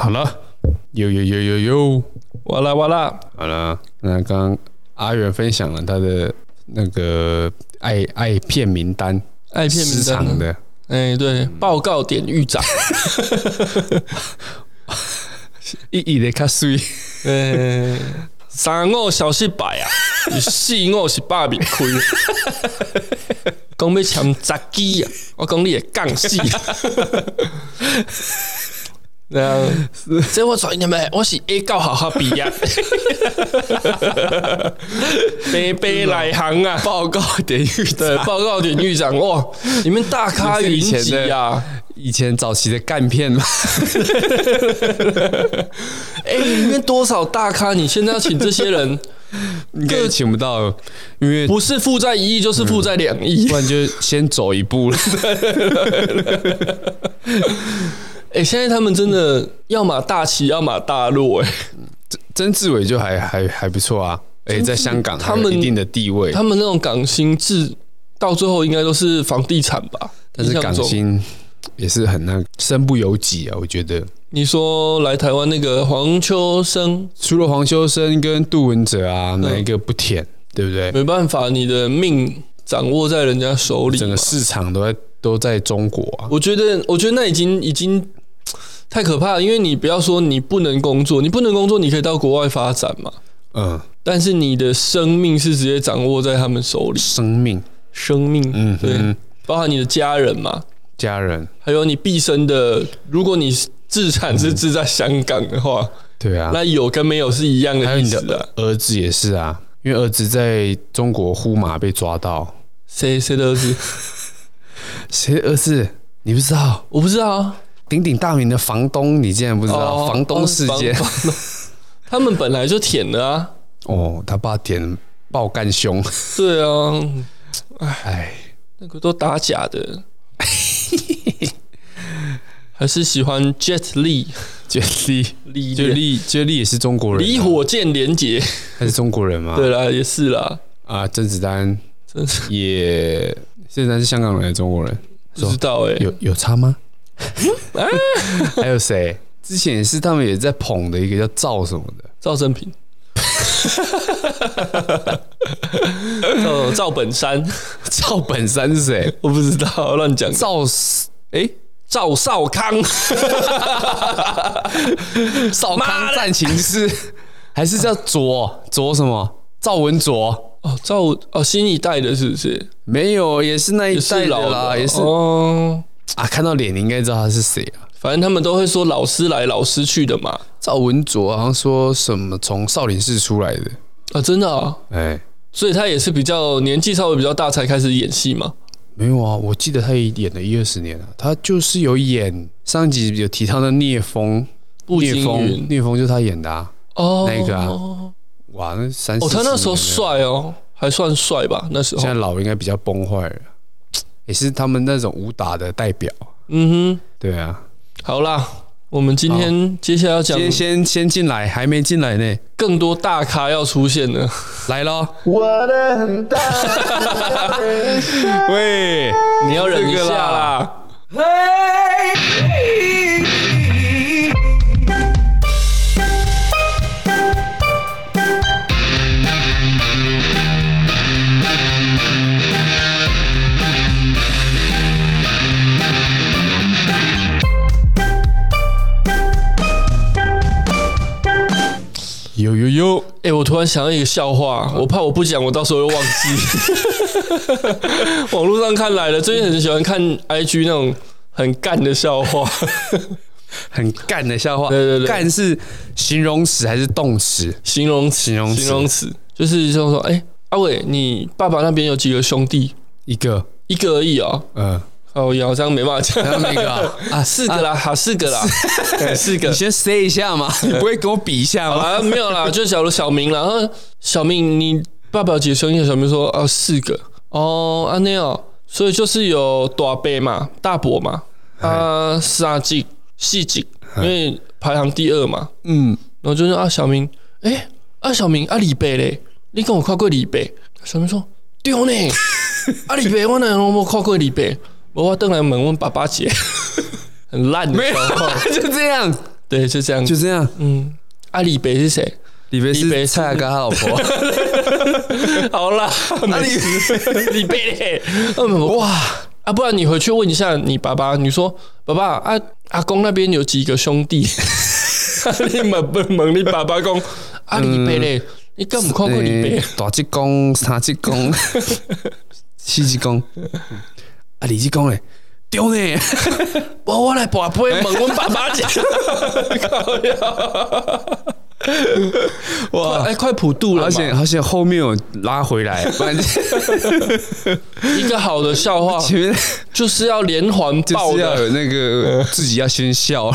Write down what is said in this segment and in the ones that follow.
好了，有有有有有，哇啦哇啦，好了。那刚刚阿元分享了他的那个爱爱片名单，爱片名单的，哎、欸，对，报告典狱长，一一的卡水，哎，三五小失败啊，四五是百面开，讲要签十支啊，我讲你会杠死。对啊，这我传你们，我是 A 高好好毕业，杯杯来行啊，报告典狱对，报告典狱长哇，你们大咖云集啊，以前早期的干片嘛，哎、欸，里面多少大咖？你现在要请这些人，应该请不到，因为不是负债一亿，就是负债两亿，不然就先走一步了。哎、欸，现在他们真的要么大起，要么大落。哎，曾志伟就还还还不错啊。哎、欸，在香港他们一定的地位，他们那种港星至到最后应该都是房地产吧？但是港星也是很那身不由己啊，我觉得。你说来台湾那个黄秋生，除了黄秋生跟杜文泽啊，哪一个不舔？对不对？没办法，你的命掌握在人家手里，整个市场都在都在中国啊。我觉得，我觉得那已经已经。太可怕了，因为你不要说你不能工作，你不能工作，你可以到国外发展嘛。嗯，但是你的生命是直接掌握在他们手里。生命，生命，嗯，对，包含你的家人嘛，家人，还有你毕生的，如果你资产是置在香港的话，对啊，那有跟没有是一样的意思啊。还有你的儿子也是啊，因为儿子在中国呼马被抓到，谁谁的儿子？谁的儿子？你不知道？我不知道啊。鼎鼎大名的房东，你竟然不知道？房东事件，他们本来就舔的啊。哦，他爸舔爆干凶。对啊，哎，那个都打假的。还是喜欢 Jet Li，Jet Li，李，Jet Li，Jet Li 也是中国人。李火箭连结，还是中国人吗？对啦，也是啦。啊，甄子丹，也，甄子丹是香港人还是中国人？不知道哎，有有差吗？还有谁？之前也是他们也在捧的一个叫赵什么的赵正平，赵赵本山，赵本山是谁？我不知道，乱讲。赵哎，赵少康，少康战情室，还是叫卓卓什么？赵文卓哦，赵哦，新一代的是不是？没有，也是那一代的啦，也是哦。啊，看到脸你应该知道他是谁啊？反正他们都会说老师来老师去的嘛。赵文卓好像说什么从少林寺出来的啊，真的啊？哎、欸，所以他也是比较年纪稍微比较大才开始演戏嘛？没有啊，我记得他也演了一二十年了。他就是有演上一集有提到的聂风，聂风，聂风就是他演的啊。哦，那个啊，哇，那三十哦，他那时候帅哦，还算帅吧？那时候现在老应该比较崩坏了。也是他们那种武打的代表，嗯哼，对啊。好啦，我们今天接下来要讲，先先先进来，还没进来呢，更多大咖要出现了，来喽！我的很大，喂，你要忍一下啦。有有有！哎、欸，我突然想到一个笑话，我怕我不讲，我到时候又忘记。网络上看来的，最近很喜欢看 IG 那种很干的笑话，很干的笑话。对对对，干是形容词还是动词？形容词，形容词，形容词，就是说说，哎、欸，阿伟，你爸爸那边有几个兄弟？一个，一个而已哦。嗯。哦，好像没办法讲那个 啊，四个啦，好四个啦，四个。你先 say 一下嘛，你不会跟我比一下吗？啊，没有啦，就小如小明啦。小明，你爸爸有几个兄弟？小明说啊，四个。哦，安内哦，所以就是有大伯嘛，大伯嘛，啊，三级、四级，因为排行第二嘛。嗯，然后就是啊，小明，哎，啊，小明啊，李贝嘞，你跟我跨过李贝？小明说对呢，啊，李贝我哪有没看过李伯？我等来问问爸爸姐，很烂的笑话，就这样。对，就这样，就这样。嗯，啊，李北是谁？李北是蔡阿嘎他老婆。好啦，李李北嘞，哇啊！不然你回去问一下你爸爸，你说爸爸啊，阿公那边有几个兄弟？你问不问你爸爸讲啊？李北嘞，你干不看过李北？大吉公、三吉公、四吉公，啊，李吉公嘞？丢呢！我我来把杯问我爸爸讲。哇！哎，快普渡了，而且而且后面有拉回来，一个好的笑话，前面就是要连环爆，要有那个自己要先笑，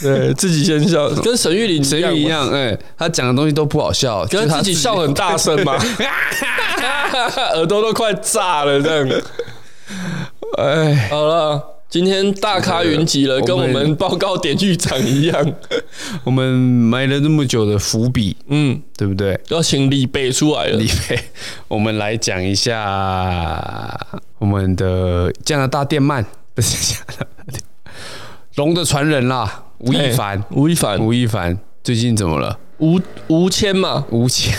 对自己先笑，跟沈玉琳沈玉一样，哎，他讲的东西都不好笑，可是自己笑很大声嘛，耳朵都快炸了这样。哎，好了，今天大咖云集了，跟我们报告典狱长一样，我们埋了那么久的伏笔，嗯，对不对？要请李北出来了。李北，我们来讲一下我们的加拿大电鳗，不是加拿大电龙的传人啦，吴亦凡，吴亦凡，吴亦凡，最近怎么了？吴吴谦嘛，吴谦，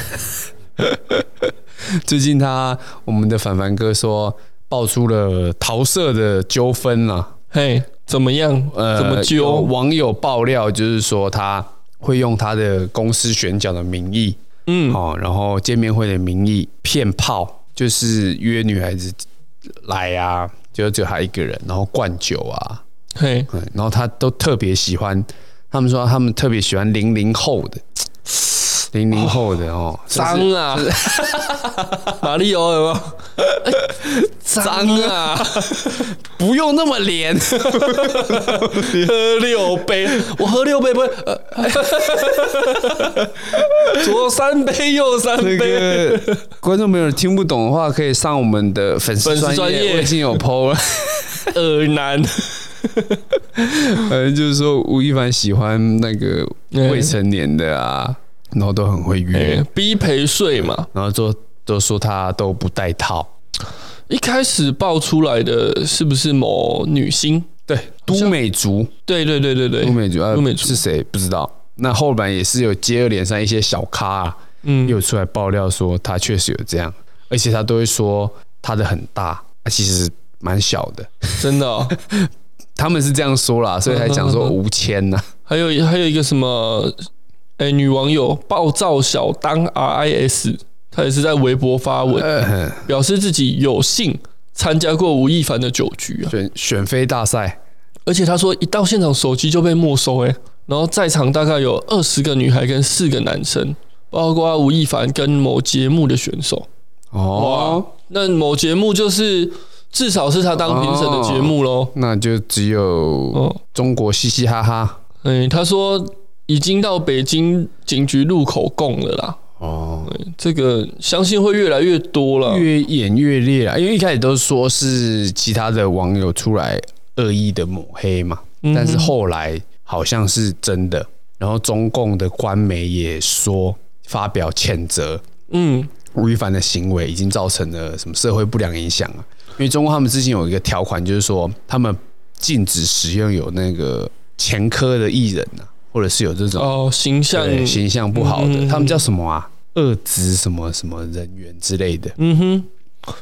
最近他，我们的凡凡哥说。爆出了桃色的纠纷啊，嘿，怎么样？呃，怎么纠？网友爆料就是说，他会用他的公司选角的名义，嗯，哦，然后见面会的名义骗炮，就是约女孩子来啊，就只有他一个人，然后灌酒啊，嘿，然后他都特别喜欢，他们说他们特别喜欢零零后的。零零后的哦，脏啊！马里欧有没有？脏啊！不用那么连，喝六杯，我喝六杯不会。左三杯，右三杯。那个观众朋友听不懂的话，可以上我们的粉丝专业，我已经有 PO 了。耳男，反正就是说，吴亦凡喜欢那个未成年的啊。然后都很会约，欸、逼陪睡嘛，然后就都说他都不带套。一开始爆出来的是不是某女星？对，都美竹。对对对对对，都美竹，都美竹是谁？不知道。那后来也是有接二连三一些小咖，啊，嗯，又出来爆料说他确实有这样，而且他都会说他的很大，其实蛮小的，真的，哦。他们是这样说啦，所以才讲说无签呐。还有还有一个什么？哎、欸，女网友暴躁小当 RIS，她也是在微博发文，表示自己有幸参加过吴亦凡的酒局啊，选选妃大赛，而且她说一到现场手机就被没收，哎，然后在场大概有二十个女孩跟四个男生，包括吴亦凡跟某节目的选手。哦，那某节目就是至少是他当评审的节目喽、哦，那就只有中国嘻嘻哈哈。嗯、欸，他说。已经到北京警局录口供了啦。哦，这个相信会越来越多了，越演越烈啊！因为一开始都说是其他的网友出来恶意的抹黑嘛，但是后来好像是真的。然后中共的官媒也说发表谴责，嗯，吴亦凡的行为已经造成了什么社会不良影响啊？因为中共他们之前有一个条款，就是说他们禁止使用有那个前科的艺人啊。或者是有这种哦形象形象不好的，嗯、他们叫什么啊？恶质什么什么人员之类的。嗯哼，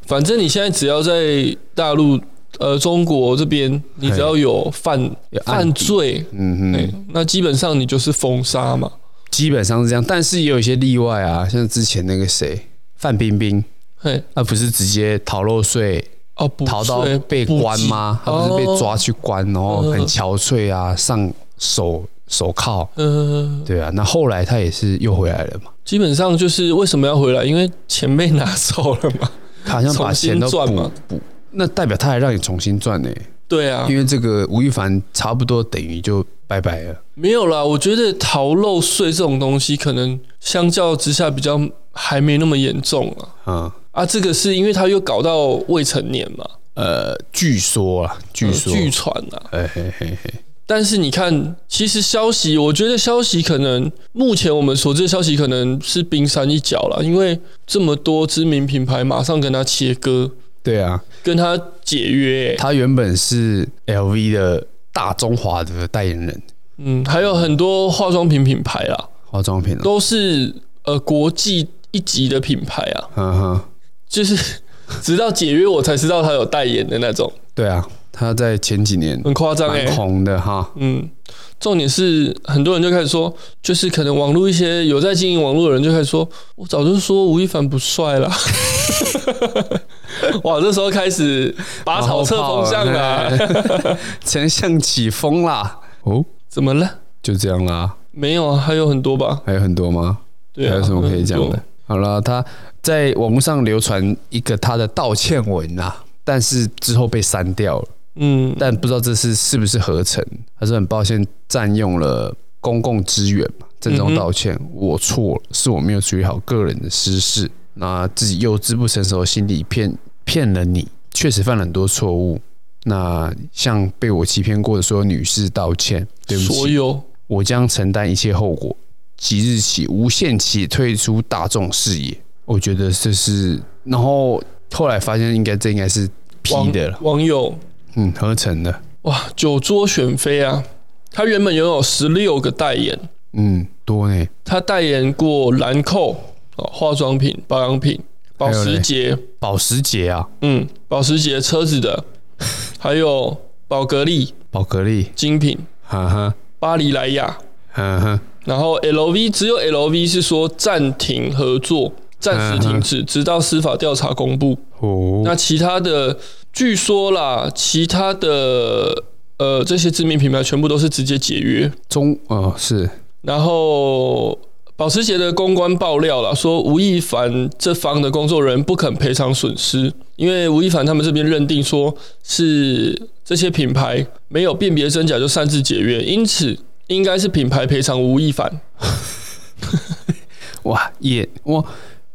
反正你现在只要在大陆呃中国这边，你只要有犯有犯罪，嗯哼，那基本上你就是封杀嘛。基本上是这样，但是也有一些例外啊，像之前那个谁范冰冰，嘿，他不是直接逃漏税哦，逃到被关吗？他不是被抓去关，然后很憔悴啊，上手。手铐，嗯，对啊，那后来他也是又回来了嘛。基本上就是为什么要回来？因为钱被拿走了嘛。他 好像把钱都赚嘛，补，那代表他还让你重新赚呢。对啊，因为这个吴亦凡差不多等于就拜拜了。没有啦，我觉得逃漏税这种东西，可能相较之下比较还没那么严重啊。嗯啊，这个是因为他又搞到未成年嘛。呃，据说啊，据说，据传啊，嘿嘿嘿嘿。但是你看，其实消息，我觉得消息可能目前我们所知的消息可能是冰山一角了，因为这么多知名品牌马上跟他切割，对啊，跟他解约。他原本是 LV 的大中华的代言人，嗯，还有很多化妆品品牌啦，化妆品都是呃国际一级的品牌啊，嗯哼，就是直到解约我才知道他有代言的那种。对啊，他在前几年很夸张哎，红的哈。嗯，重点是很多人就开始说，就是可能网络一些有在经营网络的人就开始说，我早就说吴亦凡不帅了。哇，这时候开始拔草测风向了，丞相起风啦。哦，怎么了？就这样啦？没有啊，还有很多吧？还有很多吗？对啊，还有什么可以讲的？好了，他在网络上流传一个他的道歉文啊。但是之后被删掉了，嗯，但不知道这是是不是合成，还是很抱歉占用了公共资源嘛，郑重道歉，嗯、我错了，是我没有处理好个人的私事，那自己幼稚不成熟的心理骗骗了你，确实犯了很多错误，那向被我欺骗过的所有女士道歉，对不起，所有，我将承担一切后果，即日起无限期退出大众视野，我觉得这是，然后。后来发现，应该这应该是 P 的了。网友，嗯，合成的。哇，酒桌选妃啊！他原本拥有十六个代言，嗯，多呢。他代言过兰蔻哦，化妆品、保养品、保时捷、保时捷啊，嗯，保时捷车子的，还有宝格丽、宝格丽精品，哈哈，巴黎莱雅，哈哈，然后 LV 只有 LV 是说暂停合作。暂时停止，直到司法调查公布。哦，那其他的，据说啦，其他的呃这些知名品牌全部都是直接解约。中哦是，然后保时捷的公关爆料了，说吴亦凡这方的工作人员不肯赔偿损失，因为吴亦凡他们这边认定说是这些品牌没有辨别真假就擅自解约，因此应该是品牌赔偿吴亦凡。哇也我。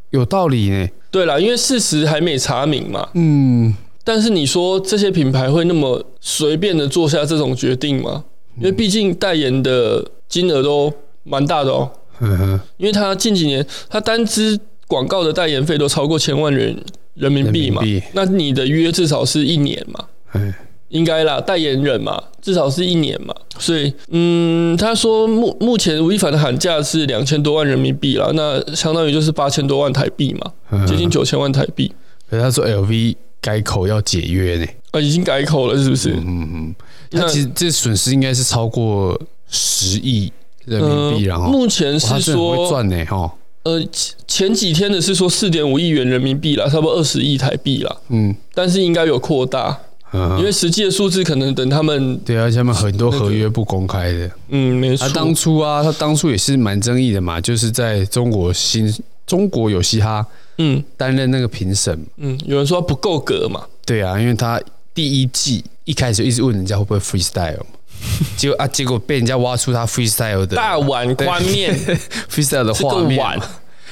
有道理呢。对啦，因为事实还没查明嘛。嗯。但是你说这些品牌会那么随便的做下这种决定吗？因为毕竟代言的金额都蛮大的哦。嗯哼。因为他近几年他单支广告的代言费都超过千万元人民币嘛。那你的约至少是一年嘛。嗯。应该啦，代言人嘛，至少是一年嘛，所以，嗯，他说目目前吴亦凡的喊价是两千多万人民币啦，那相当于就是八千多万台币嘛，接近九千万台币。可是他说 LV 改口要解约呢？啊，已经改口了，是不是？嗯嗯，那其实这损失应该是超过十亿人民币，然后目前是说会赚呢，哈。呃，前几天的是说四点五亿元人民币啦，差不多二十亿台币啦，嗯，但是应该有扩大。因为实际的数字可能等他们对啊，他们很多合约不公开的，嗯，没错。他当初啊，他当初也是蛮争议的嘛，就是在中国新中国有嘻哈，嗯，担任那个评审，嗯，有人说不够格嘛，对啊，因为他第一季一开始一直问人家会不会 freestyle，结果啊，结果被人家挖出他 freestyle 的大碗宽面。freestyle 的画面，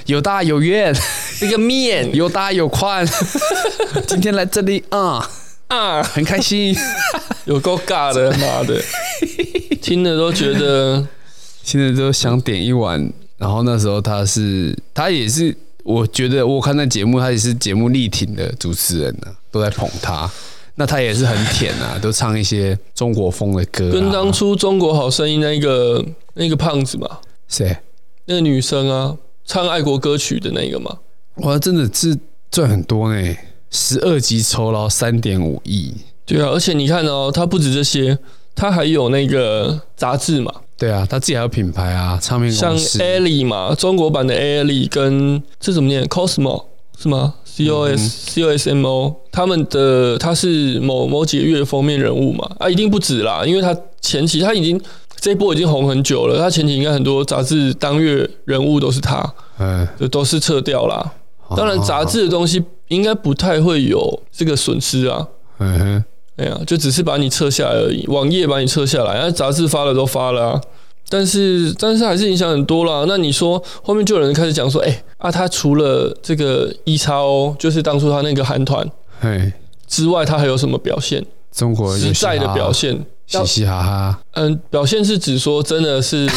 有大有圆，这个面。有大有宽，今天来这里啊。啊，很开心，有够尬的，妈的，听了都觉得，听了都想点一碗。然后那时候他是，他也是，我觉得我看那节目，他也是节目力挺的主持人呢、啊，都在捧他。那他也是很舔啊，都唱一些中国风的歌、啊，跟当初《中国好声音》那个那个胖子嘛，谁？那个女生啊，唱爱国歌曲的那个嘛，哇，真的是赚很多呢。十二集酬劳三点五亿，对啊，而且你看哦，他不止这些，他还有那个杂志嘛，对啊，他自己还有品牌啊，唱片公司，像 Ellie 嘛，中国版的 Ellie 跟这怎么念？Cosmo 是吗？C O S C O S M O，他们的他是某某几个月的封面人物嘛，啊，一定不止啦，因为他前期他已经这一波已经红很久了，他前期应该很多杂志当月人物都是他，嗯，就都是撤掉啦。当然，杂志的东西应该不太会有这个损失啊。嗯哼，哎呀，就只是把你撤下来而已，网页把你撤下来，那杂志发了都发了啊。但是，但是还是影响很多啦。那你说后面就有人开始讲说，哎啊，他除了这个 EXO，就是当初他那个韩团，嘿之外，他还有什么表现？中国实在的表现，嘻嘻哈哈。嗯，表现是指说真的是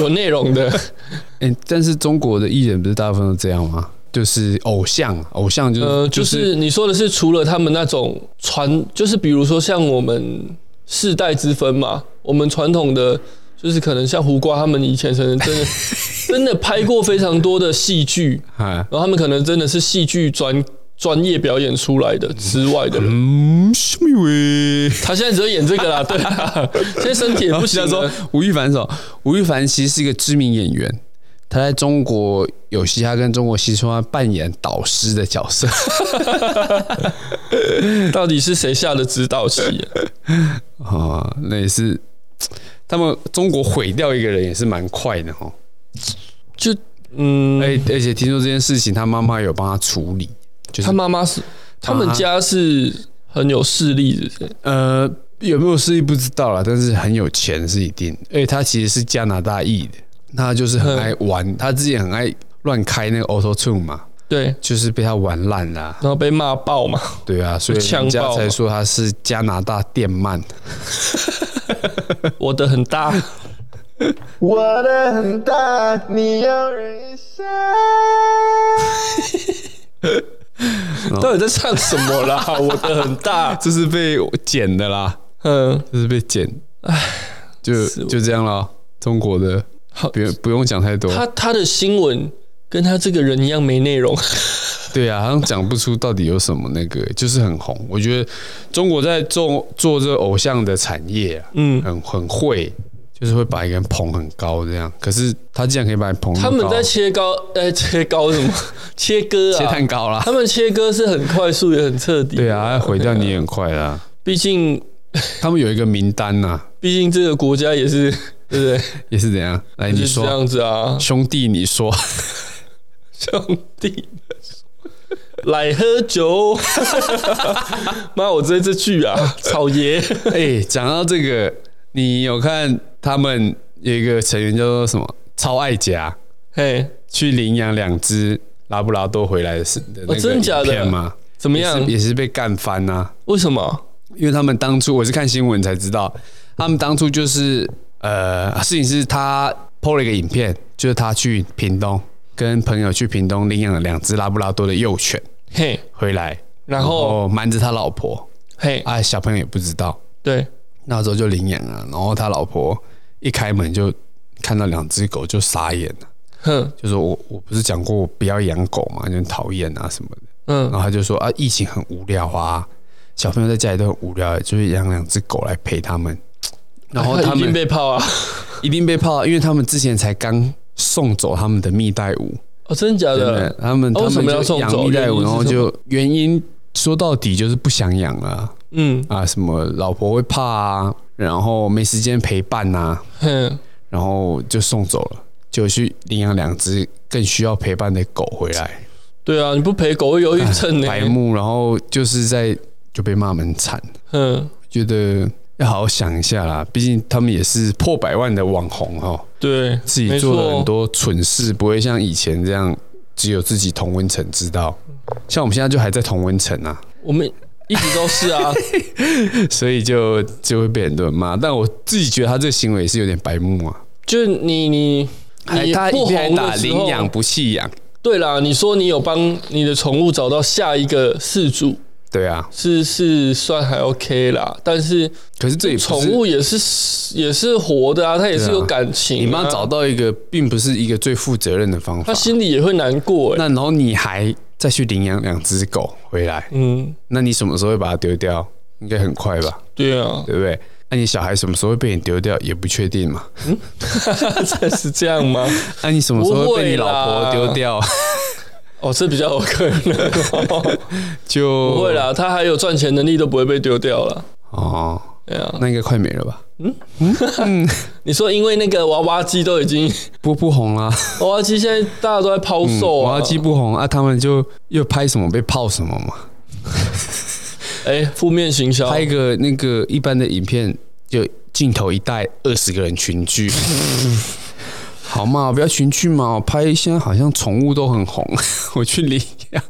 有内容的。哎，但是中国的艺人不是大部分都这样吗？就是偶像，偶像就是呃，就是你说的是除了他们那种传，就是比如说像我们世代之分嘛，我们传统的就是可能像胡瓜他们以前可能真的 真的拍过非常多的戏剧，然后他们可能真的是戏剧专专业表演出来的之外的人。嗯，什么喂？他现在只会演这个啦，对啊，现在身体也不行。说吴亦凡说，吴亦凡其实是一个知名演员，他在中国有嘻哈跟中国新说他扮演导师的角色。到底是谁下的指导棋啊？哦，那也是。他们中国毁掉一个人也是蛮快的哈，就嗯，而而且听说这件事情，他妈妈有帮他处理，就是他妈妈是他们家是很有势力的，呃，有没有势力不知道啦，但是很有钱是一定。而且他其实是加拿大裔的，他就是很爱玩，他自己很爱乱开那个 Auto Tune 嘛，对，就是被他玩烂了，然后被骂爆嘛，对啊，所以人家才说他是加拿大电鳗。我的很大，我的很大，你要忍一下。到底在唱什么啦？我的很大，这是被剪的啦。嗯，这是被剪。唉，就就这样了。中国的，不用不用讲太多。他他的新闻跟他这个人一样没内容。对啊，好像讲不出到底有什么那个，就是很红。我觉得中国在做做这个偶像的产业啊，嗯，很很会，就是会把一个人捧很高这样。可是他竟然可以把你捧高，他们在切糕，呃，切糕什么？切割啊，切蛋糕啦。他们切割是很快速也很彻底。对啊，毁掉你也很快啦。毕竟他们有一个名单呐。毕竟这个国家也是，对不对？也是怎样？来，你说这样子啊，兄弟，你说，兄弟。来喝酒，妈！我这这句啊，草爷。哎，讲到这个，你有看他们有一个成员叫做什么？超爱家，嘿，去领养两只拉布拉多回来的是的那个影片吗？怎么样？也是被干翻呐？为什么？因为他们当初我是看新闻才知道，他们当初就是呃，事情是他 PO 了一个影片，就是他去屏东。跟朋友去屏东领养了两只拉布拉多的幼犬，嘿，回来，然后瞒着他老婆，嘿，啊，小朋友也不知道，对，那时候就领养了，然后他老婆一开门就看到两只狗就傻眼了，哼，就说我我不是讲过我不要养狗嘛，就很讨厌啊什么的，嗯，然后他就说啊，疫情很无聊啊，小朋友在家里都很无聊，就是养两只狗来陪他们，然后他们 一定被泡啊，一定被泡，啊因为他们之前才刚。送走他们的蜜袋鼯哦，真的假的？他们他们要送养蜜袋鼯，然后就原因说到底就是不想养了。嗯啊，什么老婆会怕啊，然后没时间陪伴呐，嗯，然后就送走了，就去领养两只更需要陪伴的狗回来。对啊，你不陪狗会忧郁症呢。白目，然后就是在就被骂蛮惨。嗯，觉得。要好好想一下啦，毕竟他们也是破百万的网红哈。对，自己做了很多蠢事，不会像以前这样只有自己同温层知道。像我们现在就还在同温层啊，我们一直都是啊，所以就就会被很多人骂。但我自己觉得他这个行为是有点白目啊。就是你你你他不红打领养不弃养。对啦，你说你有帮你的宠物找到下一个饲主。对啊，是是算还 OK 啦，但是可是这里宠物也是也是活的啊，它也是有感情啊。你妈找到一个，并不是一个最负责任的方法，他心里也会难过欸。那然后你还再去领养两只狗回来，嗯，那你什么时候会把它丢掉？应该很快吧？对啊，对不对？那你小孩什么时候会被你丢掉？也不确定嘛。嗯，是这样吗？那你什么时候会被你老婆丢掉？哦，这比较有可能，就不会啦。他还有赚钱能力，都不会被丢掉了。哦，对啊，那应该快没了吧？嗯嗯，你说因为那个娃娃机都已经不不红了，娃娃机现在大家都在抛售，娃娃机不红啊，他们就又拍什么被泡什么嘛？哎，负面行销，拍一个那个一般的影片，就镜头一带二十个人群聚。好嘛，不要群聚嘛，拍一些好像宠物都很红，我去领养。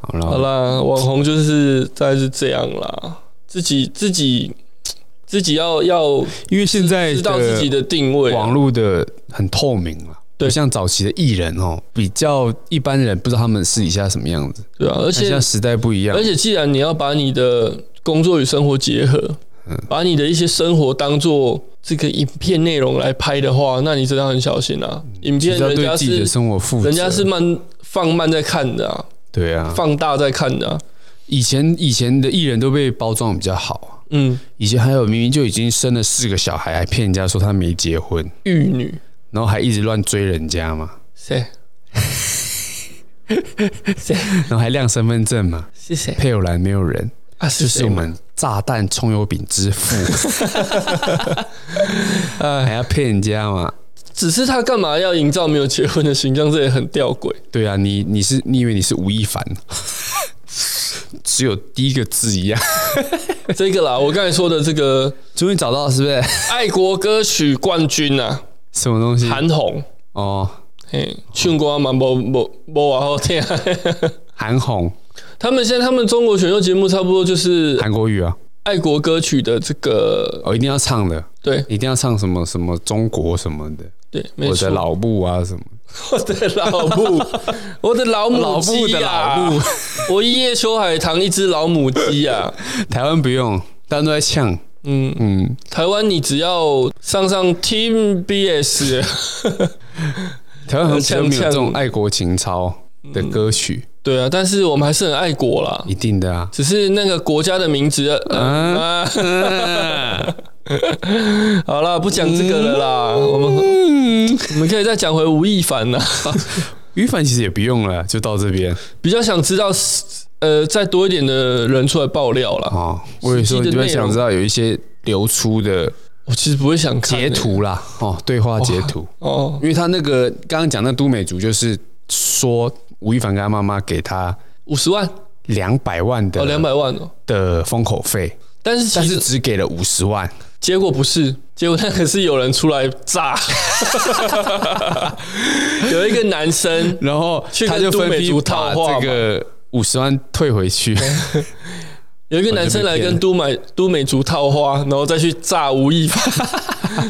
好了，好啦，网红就是大概是这样啦，自己自己自己要要，因为现在知道自己的定位，网络的很透明了，对，像早期的艺人哦，比较一般人不知道他们私底下什么样子，对啊，而且现在时代不一样，而且既然你要把你的工作与生活结合，嗯，把你的一些生活当做。这个影片内容来拍的话，那你真的很小心啊！影片人家是自己的生活负责，人家是慢放慢在看的啊，对啊，放大在看的啊。以前以前的艺人都被包装比较好，嗯，以前还有明明就已经生了四个小孩，还骗人家说他没结婚，玉女，然后还一直乱追人家嘛，谁？谁？然后还亮身份证嘛，是谁？配偶栏没有人就是我们炸弹葱油饼之父，还要骗人家嘛？只是他干嘛要营造没有结婚的形象？这也很吊诡。对啊，你你是你以为你是吴亦凡？只有第一个字一样，这个啦，我刚才说的这个，终于找到了，是不是？爱国歌曲冠军啊，什么东西？韩红哦，嘿，唱歌嘛，无无无话好听。韩红，他们现在他们中国选秀节目差不多就是韩国语啊，爱国歌曲的这个哦，一定要唱的，对，一定要唱什么什么中国什么的，对，我的老母啊什么。我的老母，我的老母老布的老母！我一叶秋海棠一只老母鸡啊！台湾不用，大家都在呛。嗯嗯，台湾你只要上上 Team BS，台湾很像没有这种爱国情操的歌曲。对啊，但是我们还是很爱国啦，一定的啊。只是那个国家的名字，啊。好了，不讲这个了啦。我们我们可以再讲回吴亦凡呐。吴亦凡其实也不用了，就到这边。比较想知道，呃，再多一点的人出来爆料了。哦，我也说你比较想知道有一些流出的，我其实不会想看截图啦。哦，对话截图哦，因为他那个刚刚讲那都美竹，就是说吴亦凡跟他妈妈给他五十万、两百万的哦，两百万哦的封口费，但是但是只给了五十万。结果不是，结果那可是有人出来炸，有一个男生，然后他就分批把这个五十万退回去。有一个男生来跟都美都美竹套话，然后再去炸吴亦凡，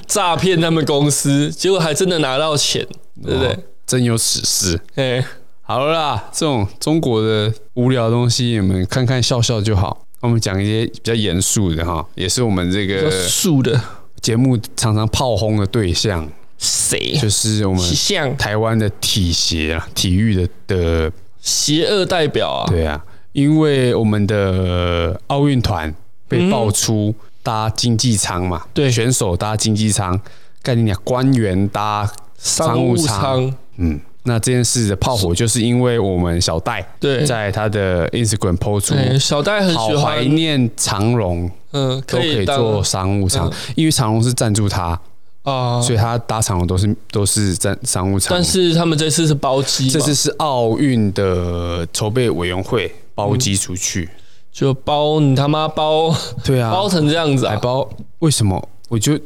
诈骗他们公司，结果还真的拿到钱，对不对？真有此事。哎，好了啦，这种中国的无聊的东西，你们看看笑笑就好。我们讲一些比较严肃的哈，也是我们这个素的节目常常炮轰的对象，谁？就是我们台湾的体协啊，体育的的邪恶代表啊。对啊，因为我们的奥运团被爆出搭经济舱嘛，对，选手搭经济舱，概念讲官员搭商务舱，嗯。那这件事的炮火，就是因为我们小戴对在他的 Instagram po 出，小戴很好怀念长荣，嗯，都可以做商务舱，因为长荣是赞助他啊，所以他搭长荣都是都是在商务舱。但是他们这次是包机，这次是奥运的筹备委员会包机出去，就包你他妈包，对啊，包成这样子啊，还包？为什么？我就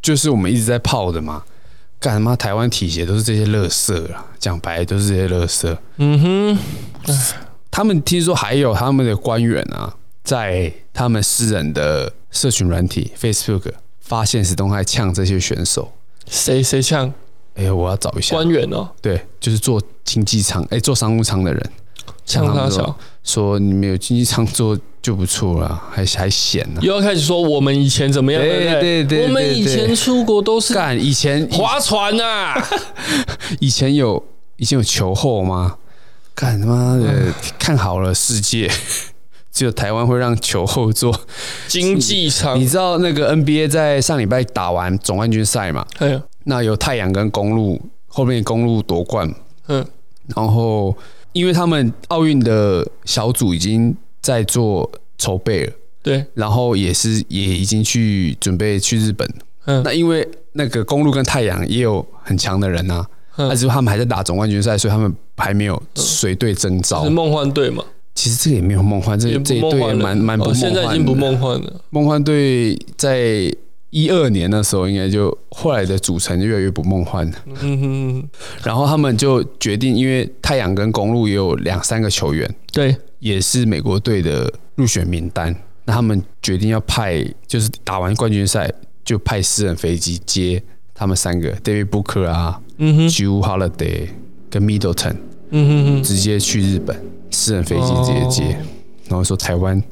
就是我们一直在泡的嘛。干什么？台湾体协都是这些垃圾啊，讲白都是这些垃圾。嗯哼，他们听说还有他们的官员啊，在他们私人的社群软体 Facebook 发现时都还呛这些选手。谁谁呛？哎欸，我要找一下官员哦。对，就是做经济舱，哎，做商务舱的人。呛他说：“说你们有经济舱坐就不错了，还还闲呢。”又要开始说我们以前怎么样？对对对，我们以前出国都是干以前划船呐。以前 有以前有球后吗？干他妈的看好了世界，只有台湾会让球后坐 经济舱。你知道那个 NBA 在上礼拜打完总冠军赛嘛？那有太阳跟公路，后面公路夺冠。嗯，然后。因为他们奥运的小组已经在做筹备了，对，然后也是也已经去准备去日本。嗯，那因为那个公路跟太阳也有很强的人啊，但是他们还在打总冠军赛，所以他们还没有随队征召。是梦幻队嘛？其实这个也没有梦幻，这这一队蛮蛮不梦幻的。现在已经不梦幻了。梦幻队在。一二年的时候，应该就后来的组成就越来越不梦幻。了。嗯哼，然后他们就决定，因为太阳跟公路也有两三个球员，对，也是美国队的入选名单。那他们决定要派，就是打完冠军赛就派私人飞机接他们三个，David Booker 啊，嗯哼，Jew Holiday 跟 Middleton，嗯哼哼，直接去日本，私人飞机直接接，然后说台湾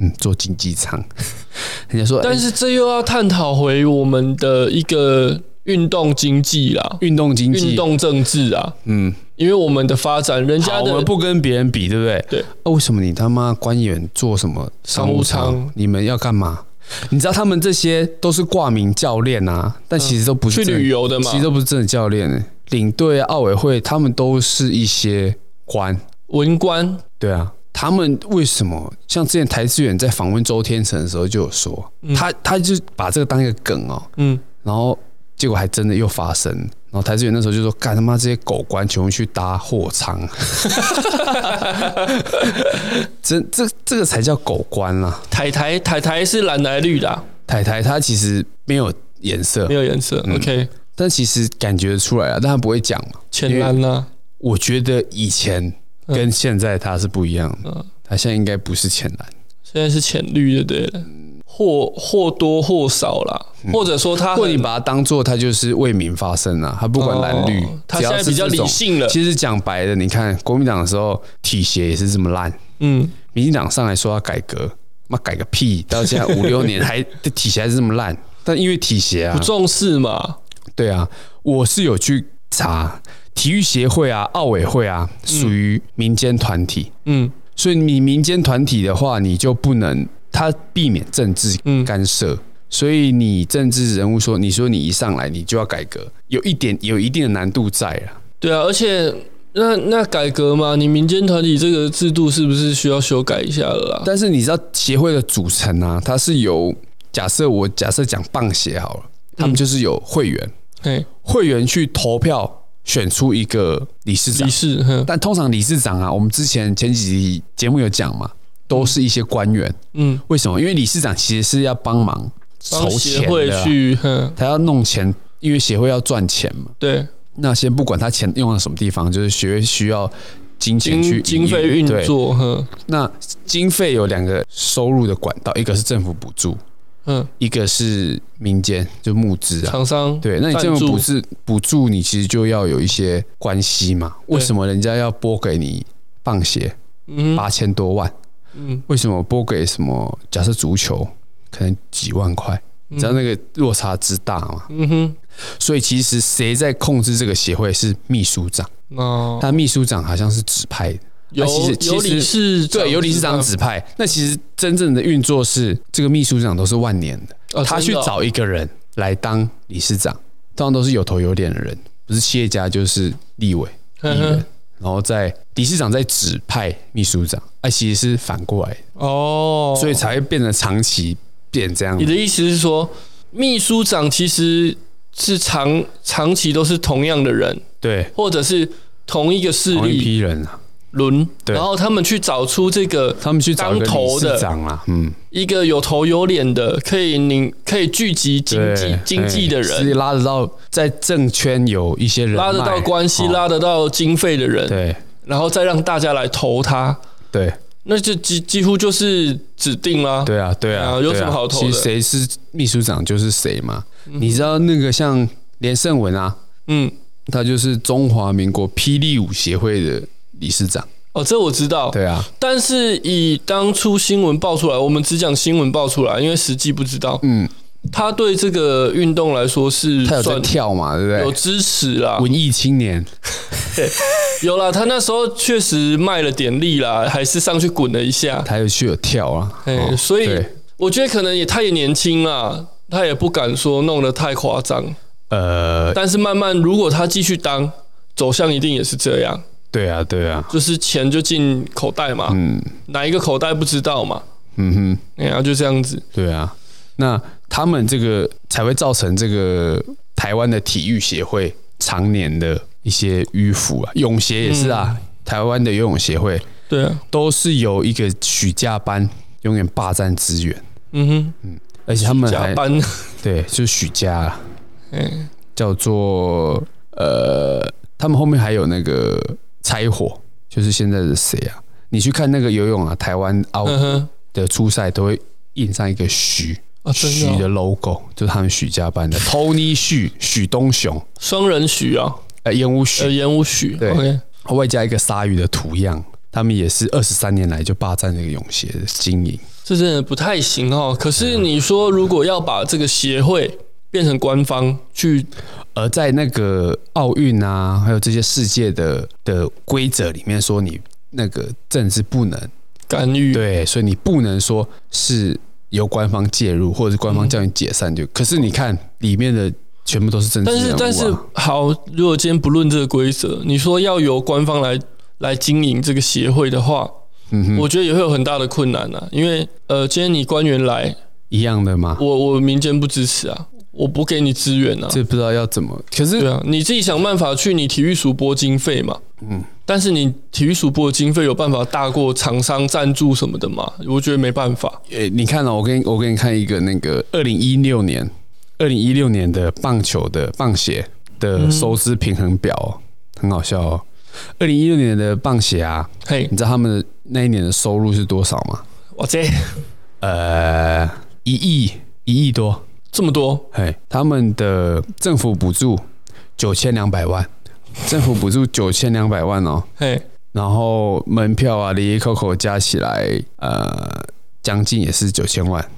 嗯，做经济舱。人家说，但是这又要探讨回我们的一个运动经济啦，运动经济、运动政治啊，嗯，因为我们的发展，人家的我们不跟别人比，对不对？对。那、啊、为什么你他妈官员做什么商务舱？你们要干嘛？你知道他们这些都是挂名教练啊，但其实都不是、嗯、去旅游的嘛，其实都不是真的教练。领队、奥委会，他们都是一些官文官。对啊，他们为什么像之前台志远在访问周天成的时候就有说，嗯、他他就把这个当一个梗哦，嗯，然后结果还真的又发生，然后台志远那时候就说，干他妈这些狗官全部去搭货仓，真 这这个才叫狗官啊！台台台台是蓝来绿的、啊，台台它其实没有颜色，没有颜色、嗯、，OK。但其实感觉出来了，但他不会讲嘛。浅蓝呢？我觉得以前跟现在它是不一样的。嗯，它现在应该不是浅蓝，现在是浅绿就对了。或或多或少啦，或者说他，或你把它当做他就是为民发声啊，他不管蓝绿，他现在比较理性了。其实讲白的，你看国民党的时候体协也是这么烂，嗯，民进党上来说要改革，妈改个屁！到现在五六年还体协还是这么烂，但因为体协啊不重视嘛。对啊，我是有去查体育协会啊、奥委会啊，属于民间团体。嗯，所以你民间团体的话，你就不能他避免政治干涉。嗯、所以你政治人物说，你说你一上来你就要改革，有一点有一定的难度在啊。对啊，而且那那改革嘛，你民间团体这个制度是不是需要修改一下了啦？但是你知道协会的组成啊，它是由假设我假设讲棒协好了。他们就是有会员，嗯、会员去投票选出一个理事长。理事，但通常理事长啊，我们之前前几集节目有讲嘛，都是一些官员。嗯，为什么？因为理事长其实是要帮忙筹钱的、啊，去，他要弄钱，因为协会要赚钱嘛。对，那先不管他钱用到什么地方，就是协会需要金钱去经费运作。那经费有两个收入的管道，一个是政府补助。嗯，一个是民间就募资啊，厂商对，那你这种补助。补助你其实就要有一些关系嘛？为什么人家要拨给你棒协八千多万？嗯，为什么拨给什么？假设足球可能几万块，你知道那个落差之大嘛？嗯哼，所以其实谁在控制这个协会是秘书长。哦，他秘书长好像是指派的。有其实有理事对，由理事长指派。那其实真正的运作是这个秘书长都是万年的，他去找一个人来当理事长，通常都是有头有脸的人，不是企业家就是立委 议员，然后在理事长在指派秘书长，哎，其实是反过来哦，所以才会变得长期变这样。你的意思是说，秘书长其实是长长期都是同样的人，对，或者是同一个势力，同一批人啊。轮，然后他们去找出这个，他们去当头的嗯，一个有头有脸的，可以你可以聚集经济经济的人，拉得到在政圈有一些人，拉得到关系，拉得到经费的人，对，然后再让大家来投他，对，那就几几乎就是指定啦，对啊，对啊，有什么好投的？其实谁是秘书长就是谁嘛，你知道那个像连胜文啊，嗯，他就是中华民国霹雳舞协会的。理事长哦，这我知道。对啊，但是以当初新闻爆出来，我们只讲新闻爆出来，因为实际不知道。嗯，他对这个运动来说是他有在跳嘛，对不对？有支持啦，文艺青年。有啦，他那时候确实卖了点力啦，还是上去滚了一下。他有去有跳啊，哎，所以我觉得可能也他也年轻啦，他也不敢说弄得太夸张。呃，但是慢慢如果他继续当，走向一定也是这样。对啊，对啊，就是钱就进口袋嘛，嗯，哪一个口袋不知道嘛，嗯哼，然后就这样子，对啊，那他们这个才会造成这个台湾的体育协会常年的一些迂腐啊，泳协也是啊，嗯、台湾的游泳协会，对啊，都是由一个许家班永远霸占资源，嗯哼，嗯，而且他们还班。对，就是许家，嗯，叫做呃，他们后面还有那个。柴火就是现在的谁啊？你去看那个游泳啊，台湾奥的初赛都会印上一个许许的 logo，就是他们许家班的。Tony 许许东雄。双人许啊，呃烟雾许。烟雾许对，外加一个鲨鱼的图样，他们也是二十三年来就霸占这个泳协的经营。这真的不太行哦。可是你说，如果要把这个协会变成官方去，而在那个奥运啊，还有这些世界的的规则里面说，你那个政治不能干预，对，所以你不能说是由官方介入，或者是官方叫你解散就。可是你看里面的全部都是政治但是但是好，如果今天不论这个规则，你说要由官方来来经营这个协会的话。嗯，我觉得也会有很大的困难啊，因为呃，今天你官员来一样的吗？我我民间不支持啊，我不给你资源啊，这不知道要怎么。可是对啊，你自己想办法去你体育署拨经费嘛。嗯，但是你体育署拨的经费有办法大过厂商赞助什么的吗？我觉得没办法。诶，你看哦，我给你我给你看一个那个二零一六年二零一六年的棒球的棒协的收支平衡表，哦，很好笑哦。二零一六年的棒协啊，嘿，你知道他们那一年的收入是多少吗？我这，呃，一亿一亿多，这么多？嘿，他们的政府补助九千两百万，政府补助九千两百万哦，嘿，然后门票啊、哩哩扣扣加起来，呃，将近也是九千万，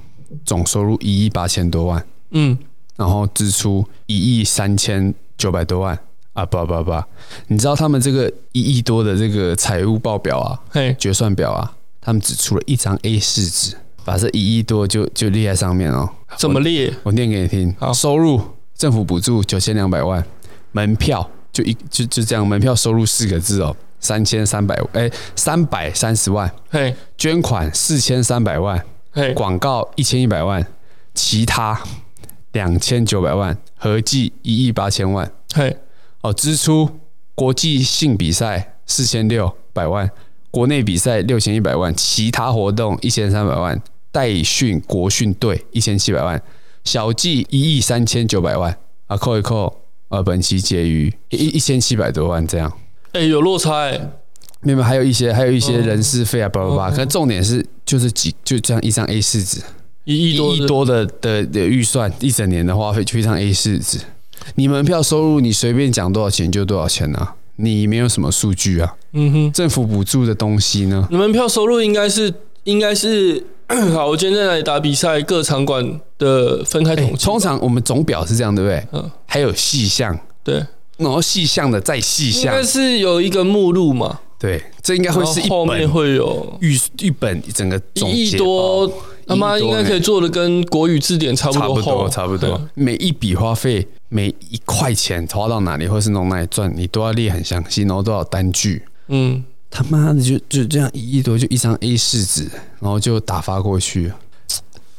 总收入一亿八千多万，嗯，然后支出一亿三千九百多万。啊不不不，你知道他们这个一亿多的这个财务报表啊，嘿，决算表啊，他们只出了一张 A 四纸，把这一亿多就就列在上面哦。怎么列？我，我念给你听。好，收入政府补助九千两百万，门票就一就就这样，门票收入四个字哦，三千三百哎三百三十万，嘿，捐款四千三百万，嘿，广告一千一百万，其他两千九百万，合计一亿八千万，嘿。哦，支出国际性比赛四千六百万，国内比赛六千一百万，其他活动一千三百万，代训国训队一千七百万，小计一亿三千九百万啊，扣一扣，呃，本期结余一一千七百多万这样。哎、欸，有落差哎、欸，没有，还有一些还有一些人事费啊，叭叭叭。可是重点是就是几就这样一张 A 四纸，一亿多一亿多的的的预算，一整年的花费就一张 A 四纸。你门票收入，你随便讲多少钱就多少钱啊？你没有什么数据啊？嗯哼，政府补助的东西呢？你门票收入应该是应该是 好。我今天在打比赛，各场馆的分开统计。通常我们总表是这样，对不对？嗯。还有细项，对，然后细项的再细项，应该是有一个目录嘛？对，这应该会是一本后面会有一一本整个总一亿多。他妈应该可以做的跟国语字典差不多，差不多，差不多。每一笔花费，每一块钱花到哪里，或是从哪里赚，你都要列很详细，然后多少单据。嗯，他妈的就就这样一亿多，就一张 A 四纸，然后就打发过去。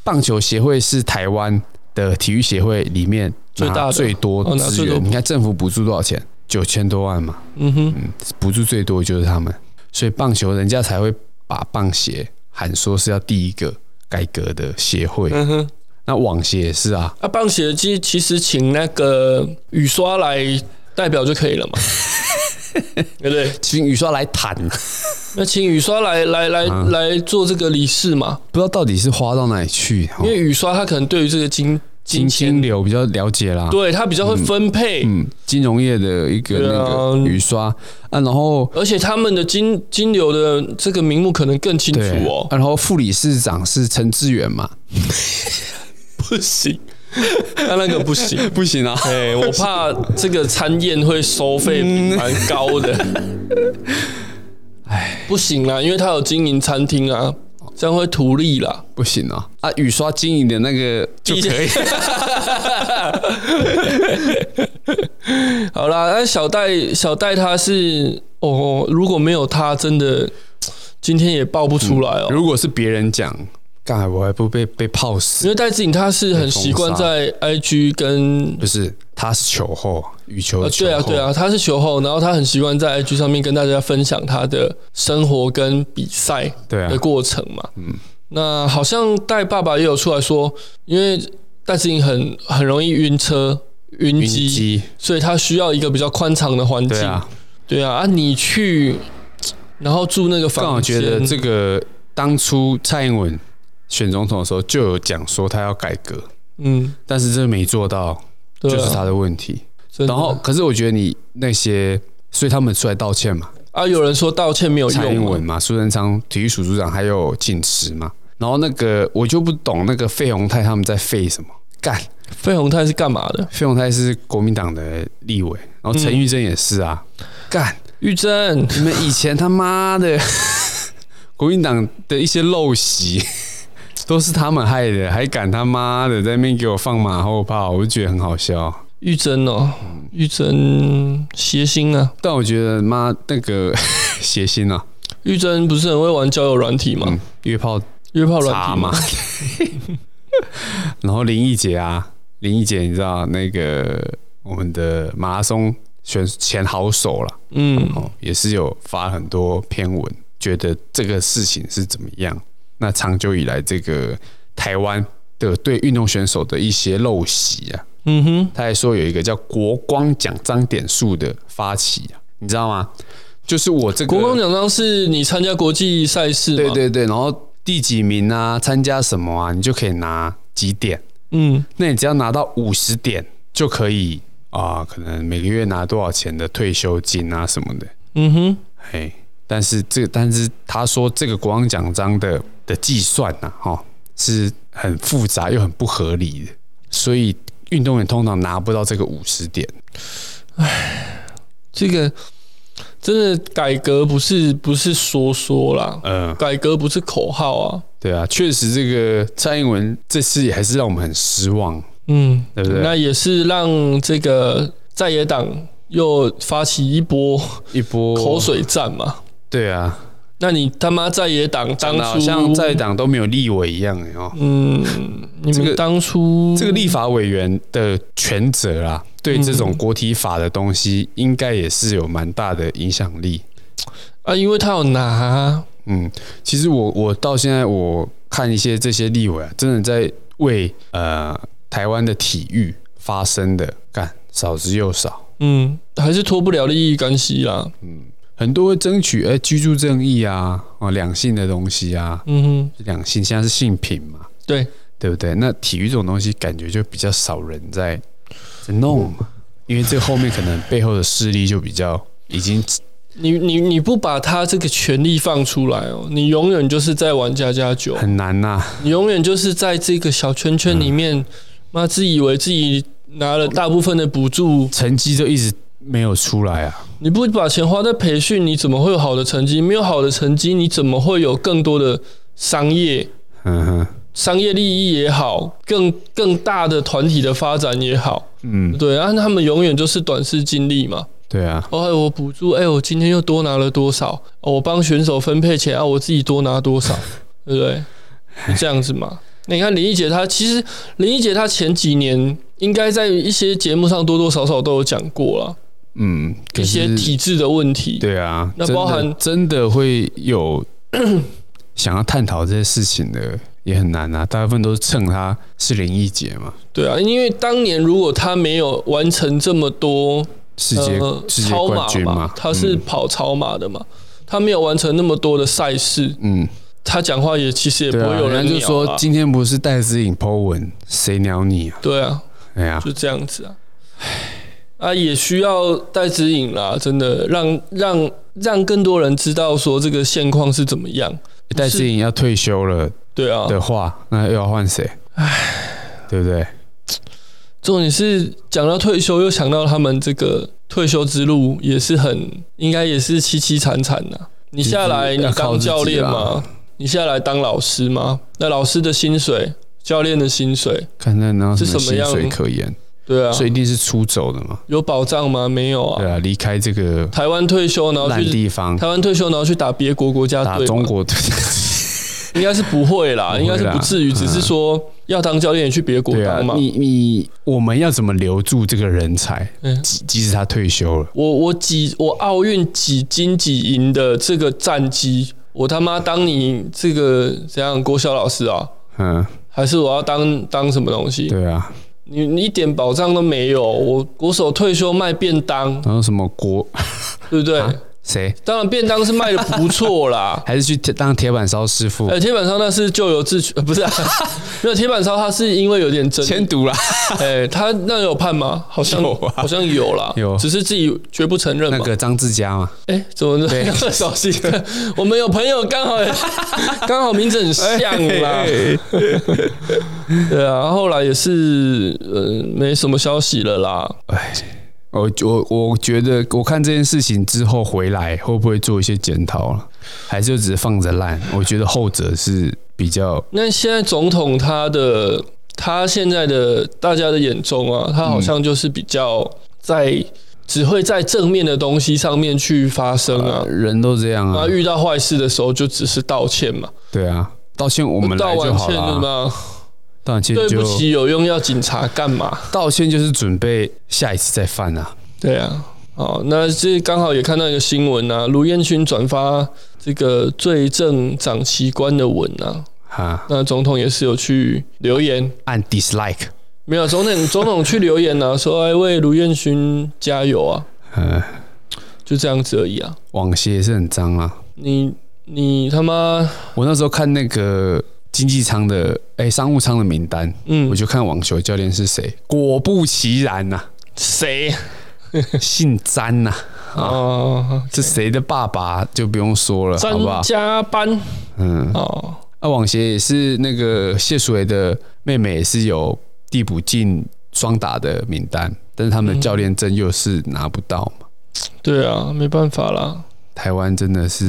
棒球协会是台湾的体育协会里面最大最多资源。你看政府补助多少钱？九千多万嘛。嗯哼，补助最多就是他们，所以棒球人家才会把棒协喊说是要第一个。改革的协会，嗯哼，那网协也是啊。啊，棒协其其实请那个雨刷来代表就可以了嘛，对不对？请雨刷来谈，那请雨刷来来来、啊、来做这个理事嘛？不知道到底是花到哪里去，因为雨刷他可能对于这个金。金金流比较了解啦，对他比较会分配，嗯，金融业的一个那个雨刷啊，然后而且他们的金金流的这个名目可能更清楚哦。然后副理事长是陈志远嘛？不行，那那个不行，不行啊！哎，我怕这个餐宴会收费蛮高的。哎，不行啦，因为他有经营餐厅啊。这样会图利啦，不行啊。啊，雨刷经营的那个就可以。好啦，那小戴小戴他是哦，如果没有他，真的今天也爆不出来哦。嗯、如果是别人讲。刚才我还不被被泡死，因为戴志颖他是很习惯在 IG 跟不是，他是球后羽球，球后，对啊对啊，他是球后，然后他很习惯在 IG 上面跟大家分享他的生活跟比赛的过程嘛。嗯，那好像戴爸爸也有出来说，因为戴志颖很很容易晕车晕机，所以他需要一个比较宽敞的环境。对啊，对啊，啊你去然后住那个房间，这个当初蔡英文。选总统的时候就有讲说他要改革，嗯，但是这没做到，就是他的问题。然后，可是我觉得你那些，所以他们出来道歉嘛。啊，有人说道歉没有用。蔡英文嘛，苏贞昌体育署署长还有请辞嘛，然后那个我就不懂那个费鸿泰他们在废什么干？费鸿泰是干嘛的？费鸿泰是国民党的立委，然后陈玉珍也是啊，干玉珍，你们以前他妈的 国民党的一些陋习都是他们害的，还敢他妈的在那边给我放马后炮，我就觉得很好笑。玉珍哦，玉珍谐星啊，但我觉得妈那个谐星啊，玉珍不是很会玩交友软体吗？嗯、约炮约炮软体嘛。然后林义杰啊，林义杰，你知道那个我们的马拉松选前好手了，嗯，哦，也是有发很多篇文，觉得这个事情是怎么样？那长久以来，这个台湾的对运动选手的一些陋习啊，嗯哼，他还说有一个叫国光奖章点数的发起啊，你知道吗？就是我这个国光奖章是你参加国际赛事，对对对，然后。第几名啊？参加什么啊？你就可以拿几点？嗯，那你只要拿到五十点就可以啊，可能每个月拿多少钱的退休金啊什么的。嗯哼，嘿，但是这但是他说这个国王奖章的的计算呐，哈，是很复杂又很不合理的，所以运动员通常拿不到这个五十点。唉，这个。真的改革不是不是说说啦，嗯，改革不是口号啊，对啊，确实这个蔡英文这次也还是让我们很失望，嗯，对不对？那也是让这个在野党又发起一波一波口水战嘛，对啊。那你他妈在野党当初好像在野党都没有立委一样哦。嗯，你们当初这个立法委员的权责啊，对这种国体法的东西，应该也是有蛮大的影响力啊，因为他有拿。嗯，其实我我到现在我看一些这些立委啊，真的在为呃台湾的体育发声的，干少之又少。嗯，还是脱不了利益干系啦。嗯。很多会争取哎，居住正义啊，哦，两性的东西啊，嗯哼，两性现在是性品嘛，对。对不对？那体育这种东西，感觉就比较少人在在弄嘛，因为这后面可能背后的势力就比较已经，你你你不把他这个权利放出来哦，你永远就是在玩家家酒，很难呐，你永远就是在这个小圈圈里面，妈自以为自己拿了大部分的补助，成绩就一直没有出来啊。你不把钱花在培训，你怎么会有好的成绩？没有好的成绩，你怎么会有更多的商业？嗯哼，商业利益也好，更更大的团体的发展也好，嗯，对啊，他们永远就是短视近利嘛。对啊，哦，我补助，哎，我今天又多拿了多少？哦，我帮选手分配钱啊，我自己多拿多少？对不对？这样子嘛。那你看林义杰，他其实林忆杰他前几年应该在一些节目上多多少少都有讲过了。嗯，一些体制的问题，对啊，那包含真的会有 想要探讨这些事情的也很难啊，大部分都是蹭他是林义杰嘛，对啊，因为当年如果他没有完成这么多世界、呃、世界冠军嘛，他是跑超马的嘛，嗯、他没有完成那么多的赛事，嗯，他讲话也其实也不会有人就说今天不是戴资颖 po 文，谁鸟你啊？对啊，哎呀，就这样子啊。啊，也需要戴指引啦，真的让让让更多人知道说这个现况是怎么样。戴资颖要退休了，对啊的话，那又要换谁？唉，对不对？重点是讲到退休，又想到他们这个退休之路也是很应该也是凄凄惨惨的。你下来你当教练吗？你下来当老师吗？那老师的薪水，教练的薪水，看那那是什么样可言？对啊，所以一定是出走的嘛？有保障吗？没有啊。对啊，离开这个台湾退休，然后去地方。台湾退休，然后去打别国国家队。打中国队，应该是不会啦，会啦应该是不至于，只是说要当教练也去别国当嘛。啊、你你我们要怎么留住这个人才？嗯，即即使他退休了，我我几我奥运几金几银的这个战绩，我他妈当你这个怎样国小老师啊？嗯，还是我要当当什么东西？对啊。你你一点保障都没有，我国手退休卖便当，然后什么国，对不对？谁？当然便当是卖的不错啦，还是去当铁板烧师傅？呃，铁板烧那是咎由自取，呃、不是、啊，没有铁板烧，它是因为有点争签毒啦。哎，他那有判吗？好像有、啊，好像有啦，有，只是自己绝不承认。那个张志佳嘛？哎，怎么那么熟悉？我们有朋友刚好刚好名字很像啦。对啊，后来也是呃，没什么消息了啦。哎。我我我觉得，我看这件事情之后回来，会不会做一些检讨了？还是就只是放着烂？我觉得后者是比较。那现在总统他的他现在的大家的眼中啊，他好像就是比较在只会在正面的东西上面去发生啊。人都这样啊。遇到坏事的时候就只是道歉嘛。对啊，道歉我们来就好了。道歉对不起，有用要警察干嘛？道歉就是准备下一次再犯啊。对啊，哦，那这刚好也看到一个新闻啊，卢彦勋转发这个罪证长期观的文啊，哈，那总统也是有去留言按 dislike，没有总统总统去留言啊，说来为卢彦勋加油啊，嗯，就这样子而已啊。网鞋也是很脏啊，你你他妈，我那时候看那个。经济舱的哎、欸，商务舱的名单，嗯，我就看网球教练是谁，果不其然呐、啊，谁？姓詹呐、啊？哦，这谁的爸爸就不用说了，好不好？加班，嗯，哦，那网协也是那个谢淑薇的妹妹，也是有递补进双打的名单，但是他们的教练证又是拿不到嘛？对啊，没办法啦，台湾真的是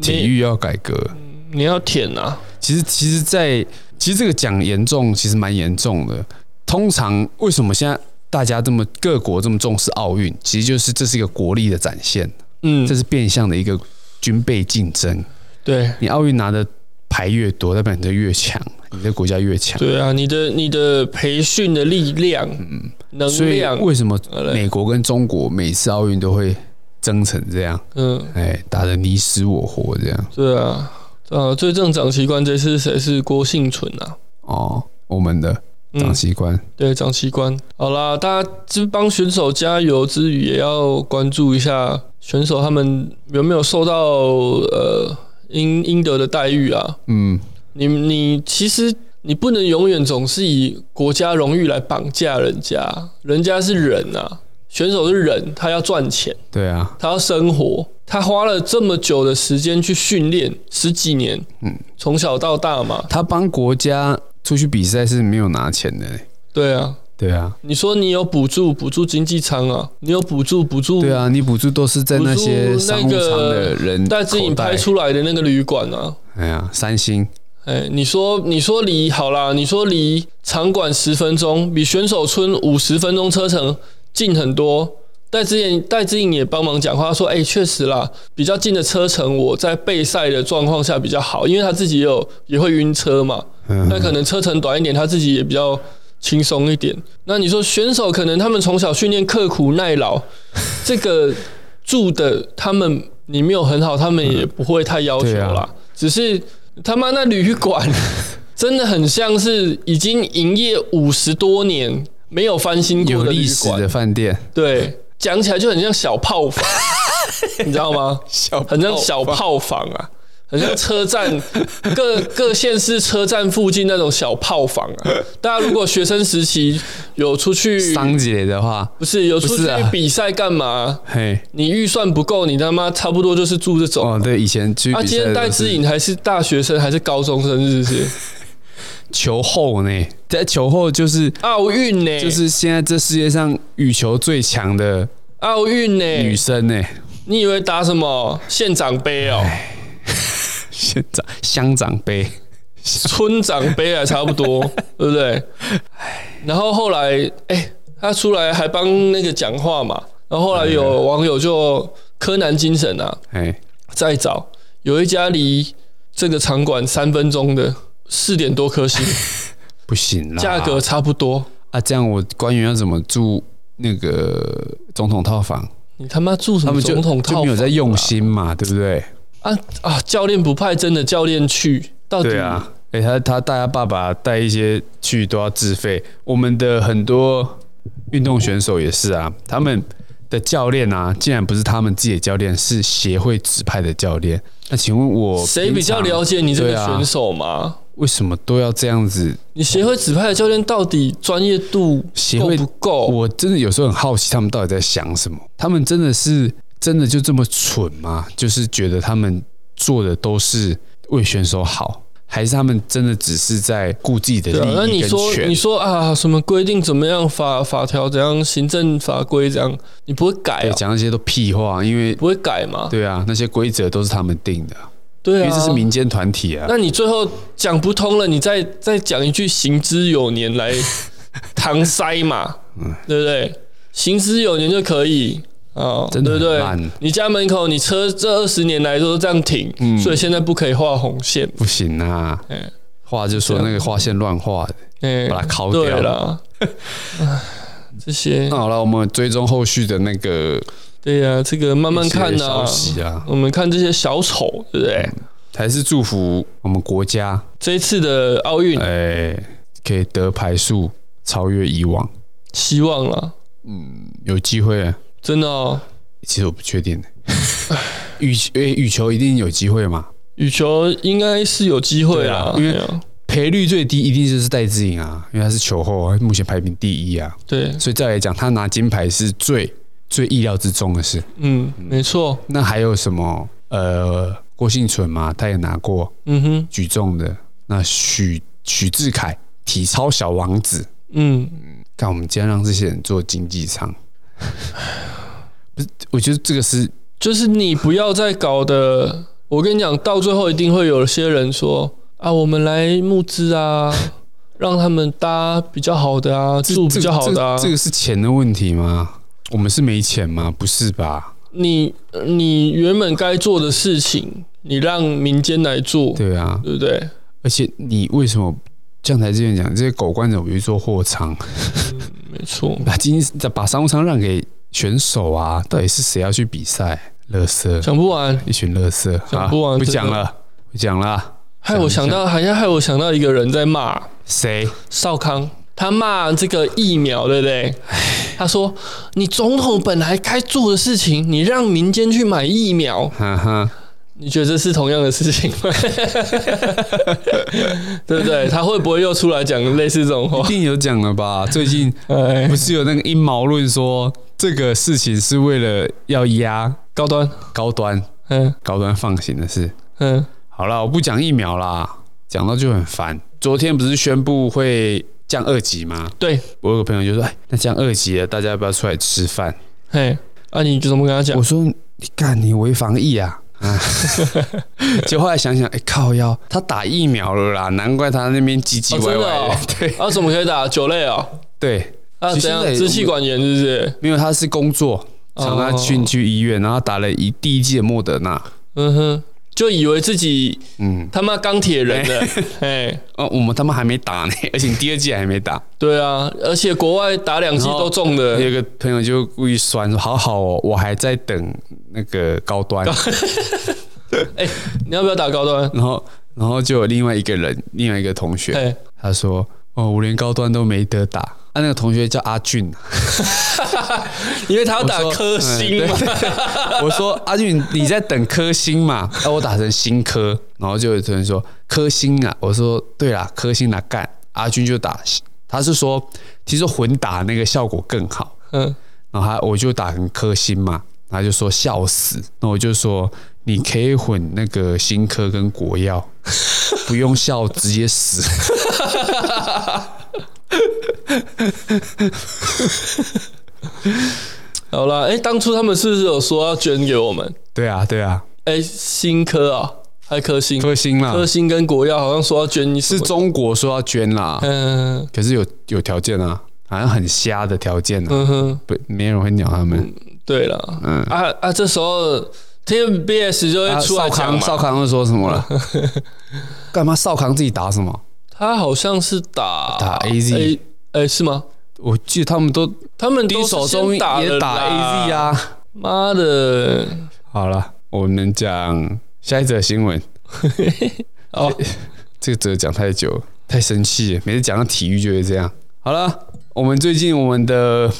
体育要改革。你要舔啊！其实，其实，在其实这个讲严重，其实蛮严重的。通常为什么现在大家这么各国这么重视奥运？其实就是这是一个国力的展现。嗯，这是变相的一个军备竞争。对，你奥运拿的牌越多，代表你的越强，你的国家越强。对啊，你的你的培训的力量，嗯，能量。为什么美国跟中国每次奥运都会争成这样？嗯，哎，打得你死我活这样。对啊。呃，最正长旗官这次谁是郭幸存啊？哦，我们的长旗官，嗯、对，长旗官。好啦，大家就帮选手加油之余，也要关注一下选手他们有没有受到呃应应得的待遇啊？嗯，你你其实你不能永远总是以国家荣誉来绑架人家，人家是人啊。选手是人，他要赚钱，对啊，他要生活，他花了这么久的时间去训练十几年，嗯，从小到大嘛，他帮国家出去比赛是没有拿钱的，对啊，对啊，你说你有补助，补助经济舱啊，你有补助，补助，对啊，你补助都是在那些商务舱的人戴资颖拍出来的那个旅馆啊，哎呀，三星，哎，你说你说离好啦，你说离场馆十分钟，比选手村五十分钟车程。近很多，戴志颖戴志颖也帮忙讲话，说：“哎、欸，确实啦，比较近的车程，我在备赛的状况下比较好，因为他自己也有也会晕车嘛。那可能车程短一点，他自己也比较轻松一点。那你说选手可能他们从小训练刻苦耐劳，这个住的他们你没有很好，他们也不会太要求啦。只是他妈那旅馆 真的很像是已经营业五十多年。”没有翻新过的历史的饭店，对，讲起来就很像小炮房，你知道吗？小很像小炮房啊，很像车站各各县市车站附近那种小炮房啊。大家如果学生时期有出去桑杰的话，不是有出去比赛干嘛？嘿，你预算不够，你他妈差不多就是住这种。哦，对，以前去。啊，今天戴资颖还是大学生还是高中生，是不是？球后呢，在球后就是奥运呢，就是现在这世界上羽球最强的奥运呢，女生呢？你以为打什么县长杯哦？县长乡长杯、村长杯还差不多，对不对？然后后来，哎，他出来还帮那个讲话嘛。然后后来有网友就柯南精神啊，哎，再找有一家离这个场馆三分钟的。四点多颗星，不行啦，价格差不多啊。这样我官员要怎么住那个总统套房？你他妈住什么总统套房？就没有在用心嘛，对不对？啊啊！教练不派真的教练去，到底对啊？哎、欸，他他带他爸爸带一些去都要自费。我们的很多运动选手也是啊，他们的教练啊，竟然不是他们自己的教练，是协会指派的教练。那请问我谁比较了解你这个选手吗？啊、为什么都要这样子？你协会指派的教练到底专业度够不够？我真的有时候很好奇，他们到底在想什么？他们真的是真的就这么蠢吗？就是觉得他们做的都是为选手好？还是他们真的只是在顾自己的利益？那你说，你说啊，什么规定怎么样？法法条怎样？行政法规怎样？你不会改啊？讲那些都屁话，因为不会改嘛？对啊，那些规则都是他们定的。对啊，因为这是民间团体啊。那你最后讲不通了，你再再讲一句“行之有年”来 搪塞嘛？嗯，对不对？“行之有年”就可以。哦，对不对？你家门口，你车这二十年来都是这样停，嗯，所以现在不可以画红线，不行啊！画就说那个画线乱画的，把它敲掉了。这些那好了，我们追踪后续的那个，对呀，这个慢慢看消息啊。我们看这些小丑，对不对？还是祝福我们国家这一次的奥运，哎，可以得牌数超越以往，希望了，嗯，有机会。真的哦，其实我不确定。羽诶，羽球一定有机会嘛？羽球应该是有机会啊，因为赔率最低一定就是戴资颖啊，因为他是球后啊，目前排名第一啊。对，所以再来讲，他拿金牌是最最意料之中的事。嗯，没错。那还有什么？呃，郭婞淳嘛，他也拿过。嗯哼，举重的。那许许志凯，体操小王子。嗯，看我们今天让这些人做经济舱。不是，我觉得这个是，就是你不要再搞的。我跟你讲，到最后一定会有些人说啊，我们来募资啊，让他们搭比较好的啊，住比较好的啊。这个是钱的问题吗？我们是没钱吗？不是吧？你你原本该做的事情，你让民间来做，对啊，对不对？而且你为什么将台之前讲这些狗官怎么去做货仓？没错，把今天把商务舱让给选手啊？到底是谁要去比赛？乐色讲不完，一群乐色讲不完，不讲了，不讲了。害我想到，好像害我想到一个人在骂谁？少康，他骂这个疫苗，对不对？他说：“你总统本来该做的事情，你让民间去买疫苗。”哈哈。你觉得这是同样的事情吗？对不对？他会不会又出来讲类似这种话？一定有讲了吧？最近不是有那个阴谋论说这个事情是为了要压高端、高端，嗯，高端放行的事。嗯，好了，我不讲疫苗啦，讲到就很烦。昨天不是宣布会降二级吗？对，我有个朋友就说：“哎，那降二级了，大家要不要出来吃饭？”嘿，啊，你就怎么跟他讲？我说：“你干，你违防疫啊！”啊！就后来想想，哎、欸，靠腰，他打疫苗了啦，难怪他那边唧唧歪歪的。哦哦、对，啊，怎么可以打酒类哦？对，啊，怎样？支气管炎是不是？因为他是工作，常常去去医院，然后打了一第一剂的莫德纳。嗯哼。就以为自己嗯他妈钢铁人的 哎哦，我们他妈还没打呢，而且第二季还没打。对啊，而且国外打两季都中的。有个朋友就故意酸说：“好好哦，我还在等那个高端。” 哎，你要不要打高端？然后然后就有另外一个人，另外一个同学，他说：“哦，我连高端都没得打。”啊，那个同学叫阿俊，因为他要打科星嘛。我说 阿俊，你在等科星嘛？啊，我打成新科，然后就有人说科星啊。我说对啦，科星来干。阿俊就打，他是说其实混打那个效果更好。嗯，然后他我就打成科星嘛，他就说笑死。那我就说你可以混那个新科跟国药，不用笑直接死。好了，哎、欸，当初他们是不是有说要捐给我们？对啊，对啊。哎、欸，新科啊，还科兴，科兴啦，科兴跟国药好像说要捐，是中国说要捐啦。嗯，可是有有条件啊，好像很瞎的条件啊。嗯哼，不，没人会鸟他们。嗯、对了，嗯啊啊，这时候 TVBS 就会出来讲、啊、少康，少康会说什么了？干嘛？少康自己打什么？他好像是打打 AZ，哎，是吗？我记得他们都，他们都手中也打 AZ 啊！妈的！好了，我们讲下一则新闻。哦，这个则讲太久，太生气了。每次讲到体育就会这样。好了，我们最近我们的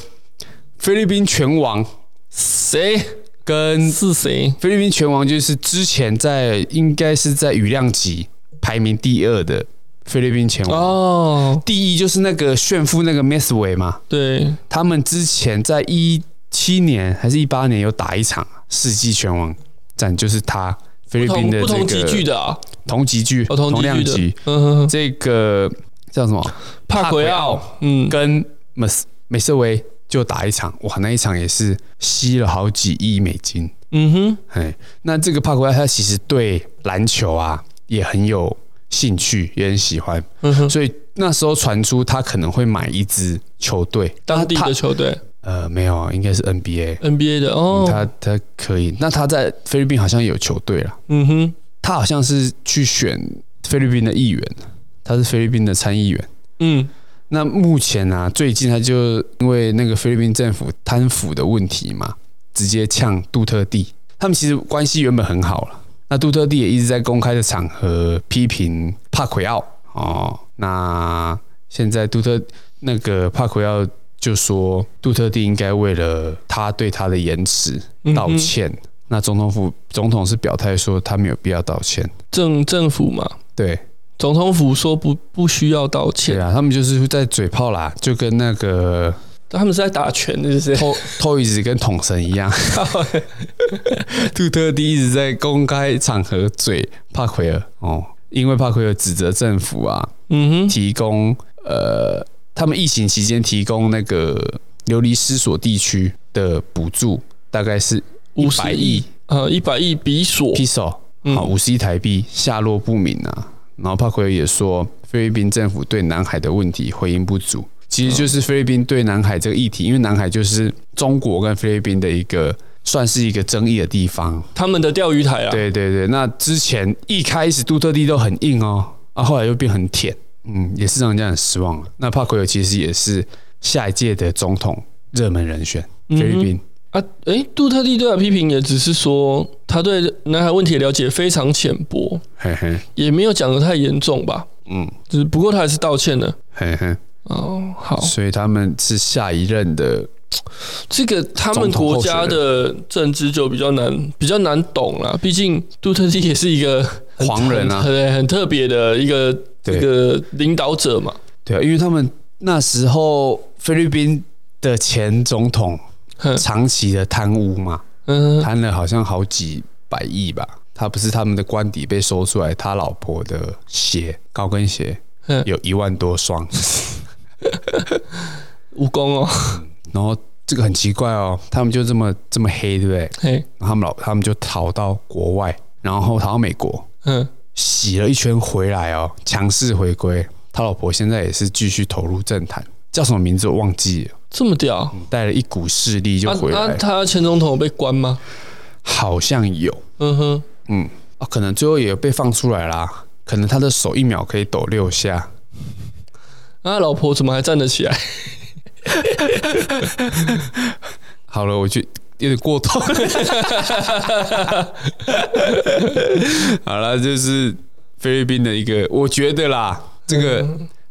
菲律宾拳王谁跟是谁？菲律宾拳王就是之前在应该是在羽量级排名第二的菲律宾拳王，哦，第一就是那个炫富那个 Messway 嘛，对，他们之前在一七年还是一八年有打一场世纪拳王战，就是他菲律宾的这个级距的啊，同级距哦，同级量级。嗯哼。哼，这个叫什么？帕奎奥，嗯，跟美美瑟维就打一场，哇，那一场也是吸了好几亿美金。嗯哼，哎，那这个帕奎奥他其实对篮球啊也很有兴趣，也很喜欢，所以那时候传出他可能会买一支球队，当地的球队呃没有，应该是 NBA，，NBA 的哦，他他可以。那他在菲律宾好像有球队了，嗯哼，他好像是去选菲律宾的议员，他是菲律宾的参议员。嗯，那目前呢、啊，最近他就因为那个菲律宾政府贪腐的问题嘛，直接呛杜特地。他们其实关系原本很好了。那杜特地也一直在公开的场合批评帕奎奥哦。那现在杜特那个帕奎奥就说，杜特地应该为了他对他的言辞道歉。嗯、那总统府总统是表态说他没有必要道歉。政政府嘛，对。总统府说不不需要道歉。对啊，他们就是在嘴炮啦，就跟那个他们是在打拳，是不是？偷偷一直跟桶神一样。杜特地一直在公开场合嘴帕奎尔哦，因为帕奎尔指责政府啊，嗯哼，提供呃，他们疫情期间提供那个流离失所地区的补助，大概是五百亿，呃，一百亿比索，比索，好，五十亿台币，下落不明啊。然后帕奎尔也说，菲律宾政府对南海的问题回应不足，其实就是菲律宾对南海这个议题，因为南海就是中国跟菲律宾的一个算是一个争议的地方，他们的钓鱼台啊。对对对，那之前一开始杜特地都很硬哦，啊，后来又变很舔，嗯，也是让人家很失望。那帕奎尔其实也是下一届的总统热门人选，菲律宾。啊，诶，杜特地对他批评也只是说他对南海问题的了解非常浅薄，嘿嘿，也没有讲的太严重吧，嗯，只不过他还是道歉了，嘿嘿，哦，好，所以他们是下一任的这个他们国家的政治就比较难，比较难懂了，毕竟杜特地也是一个狂人啊，对，很特别的一个这个领导者嘛，对啊，因为他们那时候菲律宾的前总统。长期的贪污嘛，嗯，贪了好像好几百亿吧。他不是他们的官邸被搜出来，他老婆的鞋，高跟鞋，有一万多双，蜈蚣哦。然后这个很奇怪哦，他们就这么这么黑，对不对？嘿，然后他们老他们就逃到国外，然后逃到美国，嗯，洗了一圈回来哦，强势回归。他老婆现在也是继续投入政坛，叫什么名字我忘记了。这么屌，带了一股势力就回来。啊啊、他前总统有被关吗？好像有。嗯哼，嗯啊，可能最后也被放出来啦。可能他的手一秒可以抖六下。那、啊、老婆怎么还站得起来？好了，我觉得有点过头。好了，就是菲律宾的一个，我觉得啦，这个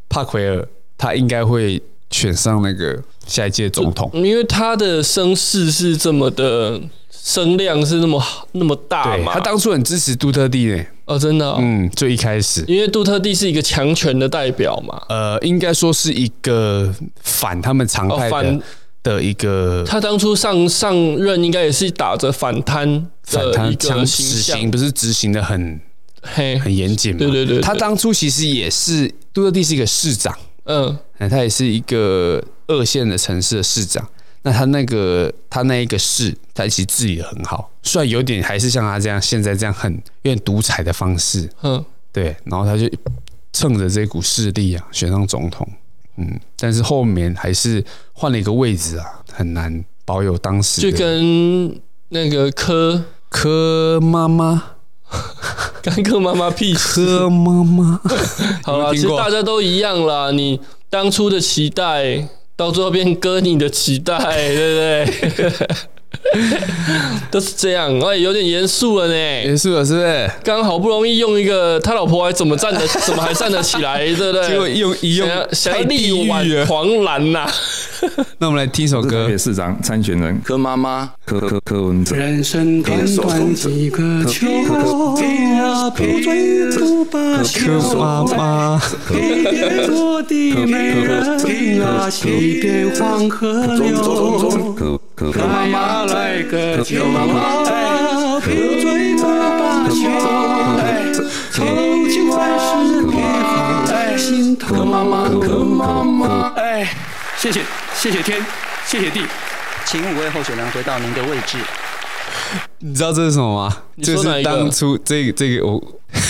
帕奎尔他应该会。选上那个下一届总统，因为他的声势是这么的声量是那么那么大嘛。他当初很支持杜特地呢。哦，真的、哦，嗯，最一开始，因为杜特地是一个强权的代表嘛。呃，应该说是一个反他们常态的、哦、的一个。他当初上上任应该也是打着反贪反贪强执行，不是执行的很嘿很严谨嘛。对对对，对，他当初其实也是杜特地是一个市长。嗯，他也是一个二线的城市的市长。那他那个他那一个市，他其实治理的很好，虽然有点还是像他这样现在这样很有点独裁的方式。嗯，对。然后他就趁着这股势力啊，选上总统。嗯，但是后面还是换了一个位置啊，很难保有当时。就跟那个柯柯妈妈。干柯妈妈屁事！柯妈妈，好了，其实大家都一样啦。你当初的期待，到最后变割你的脐带，对不对？都是这样。哎，有点严肃了呢。严肃了，是不是？刚好不容易用一个，他老婆还怎么站得，怎么还站得起来，对不对？结果用一用，想要力挽狂澜呐。那我们来听一首歌台北。市长参选人柯妈妈，柯柯柯文哲。人生短短几个秋，陪追逐吧柯妈妈，黑夜做的美人啊，西边黄河流。柯柯柯来个酒啊，陪追逐吧秋，愁情万事别放心头。柯妈妈，柯妈妈，哎，谢谢谢谢天，谢谢地。请五位候选人回到您的位置。你知道这是什么吗？你就说哪一个是当初这个这个我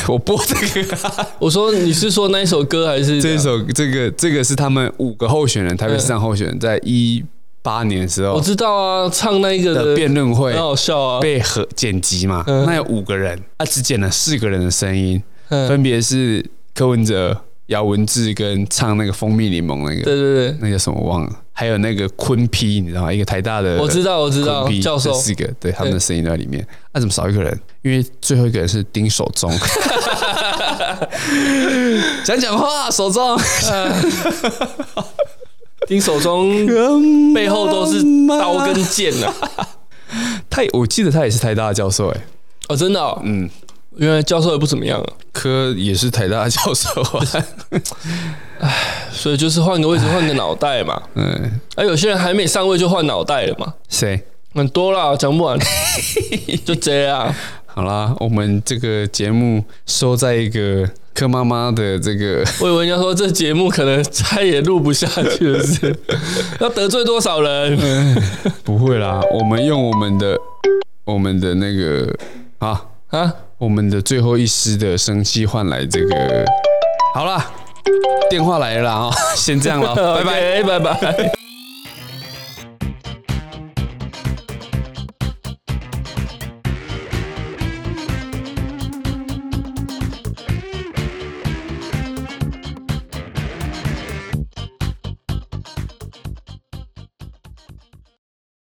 我播这个啊、我说你是说那一首歌还是这首这个这个是他们五个候选人，台北市长候选人，在一八年的时候，我知道啊，唱那一个的辩论会很好笑啊，被和剪辑嘛，嗯。那有五个人，他只剪了四个人的声音，嗯。分别是柯文哲、姚文智跟唱那个蜂蜜柠檬那个，对对对，那个什么我忘了，还有那个坤批，你知道吗？一个台大的，我知道我知道教授。这四个，对他们的声音都在里面。那、怎么少一个人？因为最后一个人是丁守中，讲讲话，守中，丁守中背后都是刀跟剑啊。他我记得他也是台大的教授，哎，哦，真的哦，嗯，原来教授也不怎么样啊，科也是台大的教授啊，所以就是换个位置，换个脑袋嘛。嗯，而有些人还没上位就换脑袋了嘛，谁？很多啦，讲不完，就这样。好啦，我们这个节目收在一个柯妈妈的这个，我以为人家说这节目可能再也录不下去了，是 要得罪多少人不会啦，我们用我们的我们的那个啊啊？我们的最后一丝的生气换来这个，好啦，电话来了啦啊，先这样了，拜拜。拜拜。